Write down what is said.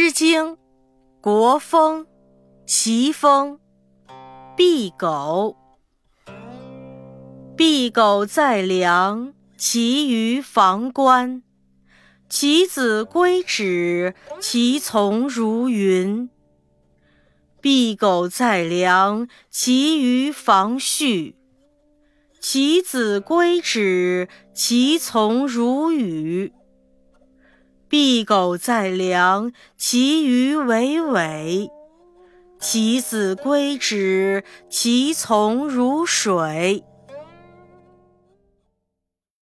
诗经·国风·齐风，敝狗。敝狗在梁，其余房观。其子归止，其从如云。敝狗在梁，其余房序。其子归止，其从如雨。敝狗在梁，其余为尾；其子归之，其从如水。